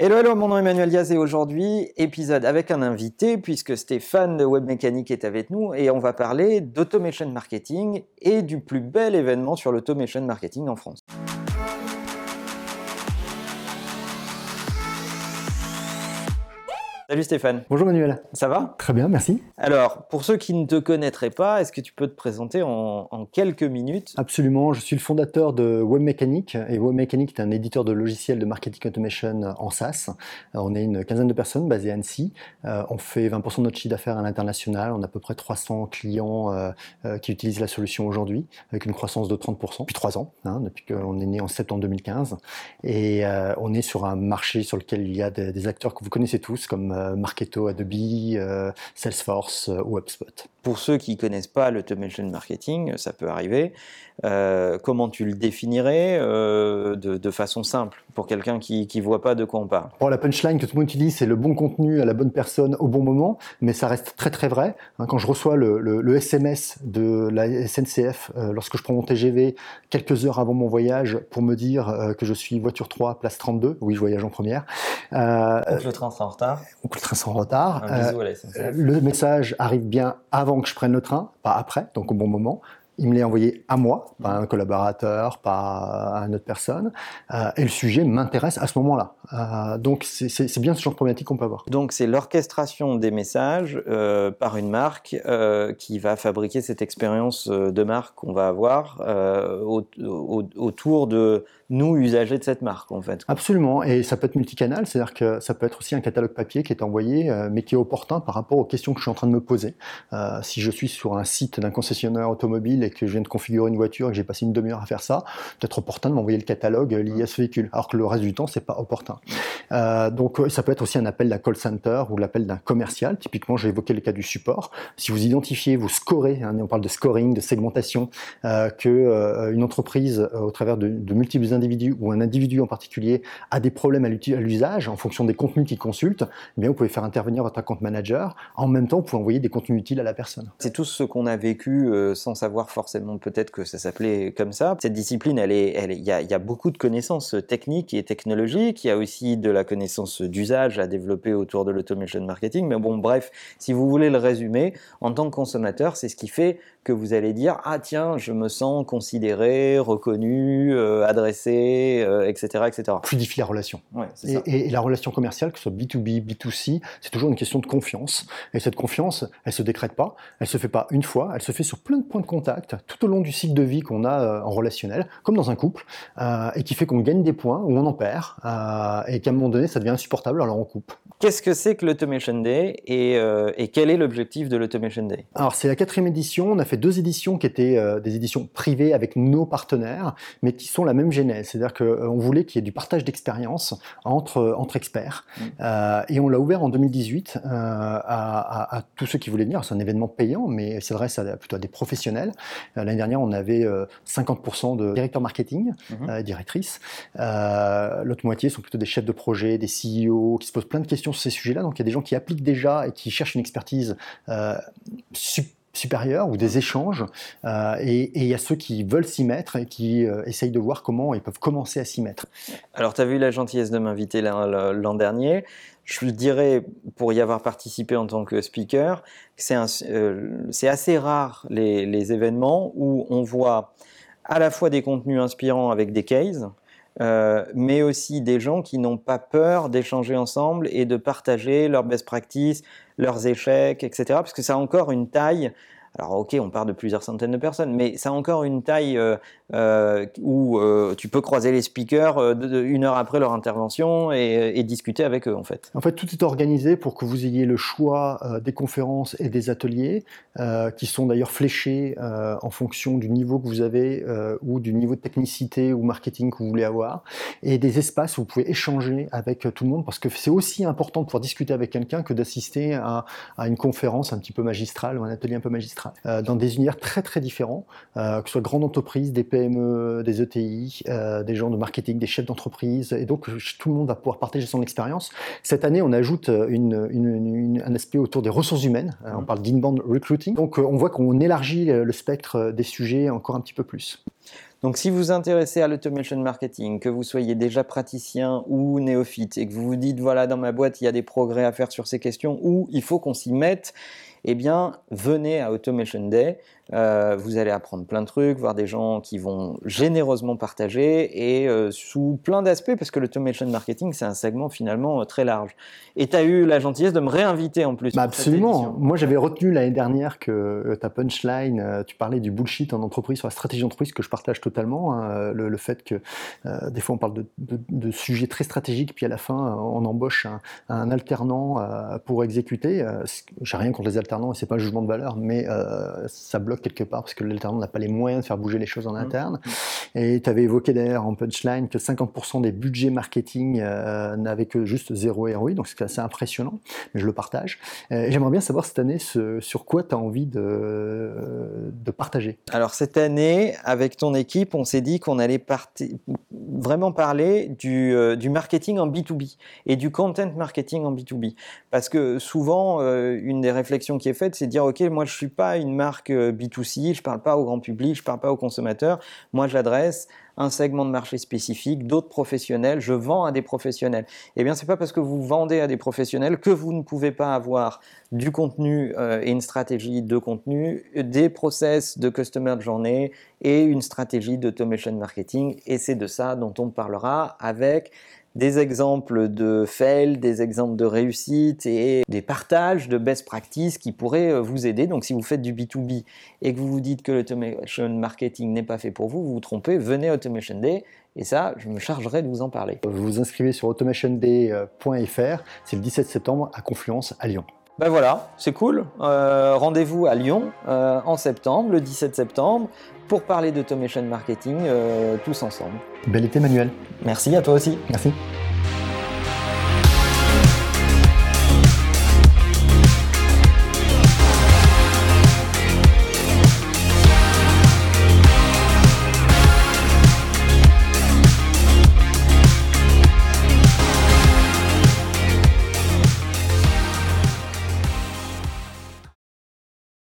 Hello, hello, mon nom est Emmanuel Diaz et aujourd'hui, épisode avec un invité puisque Stéphane de Web Mécanique est avec nous et on va parler d'automation marketing et du plus bel événement sur l'automation marketing en France. Salut Stéphane. Bonjour Manuel. Ça va? Très bien, merci. Alors, pour ceux qui ne te connaîtraient pas, est-ce que tu peux te présenter en, quelques minutes? Absolument. Je suis le fondateur de Webmechanic et Webmechanic est un éditeur de logiciels de marketing automation en SaaS. Euh, on est une quinzaine de personnes basées à Annecy. Euh, on fait 20% de notre chiffre d'affaires à l'international. On a à peu près 300 clients euh, qui utilisent la solution aujourd'hui avec une croissance de 30% depuis 3 ans, hein, depuis qu'on est né en septembre 2015. Et on est sur un marché sur lequel il y a des, des acteurs que vous connaissez tous comme Marketo, Adobe, euh, Salesforce euh, ou HubSpot. Pour ceux qui ne connaissent pas l'automation marketing, ça peut arriver. comment tu le définirais de, façon simple pour quelqu'un qui ne voit pas de quoi on parle? La punchline que tout le monde utilise, c'est le bon contenu à la bonne personne au bon moment, mais ça reste très très vrai. Hein, quand je reçois le, SMS de la SNCF lorsque je prends mon TGV quelques heures avant mon voyage pour me dire que je suis voiture 3, place 32, oui je voyage en première. le train sera en retard le train sera en retard. Euh, le message arrive bien avant que je prenne le train, pas après, donc au bon moment. Il me l'a envoyé à moi, pas à un collaborateur, pas à une autre personne. Euh, et le sujet m'intéresse à ce moment-là. Euh, donc c'est bien ce genre de problématique qu'on peut avoir. Donc c'est l'orchestration des messages par une marque qui va fabriquer cette expérience de marque qu'on va avoir autour de nous, usagers de cette marque, en fait. Absolument, et ça peut être multicanal, c'est-à-dire que ça peut être aussi un catalogue papier qui est envoyé, euh, mais qui est opportun par rapport aux questions que je suis en train de me poser. Euh, si je suis sur un site d'un concessionnaire automobile et que je viens de configurer une voiture et que j'ai passé une demi-heure à faire ça, peut-être opportun de m'envoyer le catalogue lié à ce véhicule, alors que le reste du temps, c'est pas opportun. Euh, donc, ça peut être aussi un appel d'un call center ou l'appel d'un commercial. Typiquement, j'ai évoqué le cas du support. Si vous identifiez, vous scorez, hein, on parle de scoring, de segmentation, que une entreprise, au travers de, de multiples individu ou un individu en particulier a des problèmes à l'usage en fonction des contenus qu'il consulte, eh bien vous pouvez faire intervenir votre account manager. En même temps, vous pouvez envoyer des contenus utiles à la personne. C'est tout ce qu'on a vécu euh, sans savoir forcément peut-être que ça s'appelait comme ça. Cette discipline, elle est, il y, a beaucoup de connaissances techniques et technologiques. Il y a aussi de la connaissance d'usage à développer autour de l'automation marketing. Mais bon, bref, si vous voulez le résumer, en tant que consommateur, c'est ce qui fait que vous allez dire ah tiens, je me sens considéré, reconnu, euh, adressé, etc., euh, etc. Fluidifie la relation. et, la relation commerciale, que ce soit B2B, B2C, c'est toujours une question de confiance. Et cette confiance, elle se décrète pas, elle se fait pas une fois, elle se fait sur plein de points de contact tout au long du cycle de vie qu'on a euh, en relationnel, comme dans un couple, et qui fait qu'on gagne des points ou on en perd, et qu'à un moment donné, ça devient insupportable, alors on coupe. Qu'est-ce que c'est que l'Automation Day et, et quel est l'objectif de l'Automation Day? Alors c'est la quatrième édition. On a fait deux éditions qui étaient euh, des éditions privées avec nos partenaires, mais qui sont la même genèse. C'est-à-dire qu'on euh, voulait qu'il y ait du partage d'expérience entre, euh, entre experts. Mmh. et on l'a ouvert en 2018 à, tous ceux qui voulaient venir. C'est un événement payant, mais s'adresse plutôt à des professionnels. L'année dernière, on avait 50% de directeurs marketing, mmh. directrices. L'autre moitié sont plutôt des chefs de projet, des CEO, qui se posent plein de questions sur ces sujets-là. Donc il y a des gens qui appliquent déjà et qui cherchent une expertise supérieurs ou des échanges. Euh, et il y a ceux qui veulent s'y mettre et qui euh, essayent de voir comment ils peuvent commencer à s'y mettre. Alors, tu as vu la gentillesse de m'inviter l'an dernier. Je dirais, pour y avoir participé en tant que speaker, c'est euh, assez rare les, événements où on voit à la fois des contenus inspirants avec des cases, euh, mais aussi des gens qui n'ont pas peur d'échanger ensemble et de partager leurs best practices, leurs échecs, etc. Parce que ça a encore une taille alors ok, on part de plusieurs centaines de personnes, mais ça encore une taille euh, euh, où euh, tu peux croiser les speakers une heure après leur intervention et, discuter avec eux en fait. En fait, tout est organisé pour que vous ayez le choix des conférences et des ateliers qui sont d'ailleurs fléchés en fonction du niveau que vous avez ou du niveau de technicité ou marketing que vous voulez avoir et des espaces où vous pouvez échanger avec tout le monde parce que c'est aussi important de pouvoir discuter avec quelqu'un que d'assister à, à une conférence un petit peu magistrale ou un atelier un peu magistral. Euh, dans des univers très très différents, euh, que ce soit grandes entreprises, des PME, des ETI, euh, des gens de marketing, des chefs d'entreprise, et donc tout le monde va pouvoir partager son expérience. Cette année, on ajoute une, un aspect autour des ressources humaines, on mmh. parle d'inbound recruiting, donc on voit qu'on élargit le spectre des sujets encore un petit peu plus. Donc si vous vous intéressez à l'automation marketing, que vous soyez déjà praticien ou néophyte et que vous vous dites voilà dans ma boîte il y a des progrès à faire sur ces questions ou il faut qu'on s'y mette, eh bien, venez à Automation Day. Euh, vous allez apprendre plein de trucs, voir des gens qui vont généreusement partager et euh, sous plein d'aspects, parce que l'automation marketing, c'est un segment finalement euh, très large. Et tu as eu la gentillesse de me réinviter en plus. Bah absolument. Moi, j'avais retenu l'année dernière que ta punchline, tu parlais du bullshit en entreprise sur la stratégie d'entreprise, que je partage totalement. Hein, le, fait que des fois, on parle de, sujets très stratégiques, puis à la fin, on embauche un, un alternant pour exécuter. J'ai rien contre les alternants et c'est pas un jugement de valeur, mais ça bloque quelque part parce que l'alternant n'a pas les moyens de faire bouger les choses en mmh. interne. Et tu avais évoqué d'ailleurs en punchline que 50% des budgets marketing euh, n'avaient que juste zéro ROI, donc c'est assez impressionnant, mais je le partage. J'aimerais bien savoir cette année sur quoi tu as envie de, partager. Alors cette année, avec ton équipe, on s'est dit qu'on allait vraiment parler du, euh, du, marketing en B2B et du content marketing en B2B. Parce que souvent, une des réflexions qui est faite, c'est de dire, OK, moi, je suis pas une marque euh, B2C, je parle pas au grand public, je parle pas aux consommateurs. Moi, un segment de marché spécifique, d'autres professionnels, je vends à des professionnels. Eh bien, c'est pas parce que vous vendez à des professionnels que vous ne pouvez pas avoir du contenu euh, et une stratégie de contenu, des process de customer de journée et une stratégie d'automation marketing. Et c'est de ça dont on parlera avec des exemples de fail, des exemples de réussite et des partages de best practices qui pourraient euh, vous aider. Donc si vous faites du B2B et que vous vous dites que l'automation marketing n'est pas fait pour vous, vous vous trompez, venez Automation Day et ça, je me chargerai de vous en parler. Vous vous inscrivez sur automationday.fr, c'est le 17 septembre à Confluence à Lyon. Ben voilà, c'est cool. Euh, rendez-vous à Lyon euh, en septembre, le 17 septembre, pour parler d'automation marketing tous ensemble. Bel été Manuel. Merci à toi aussi. Merci.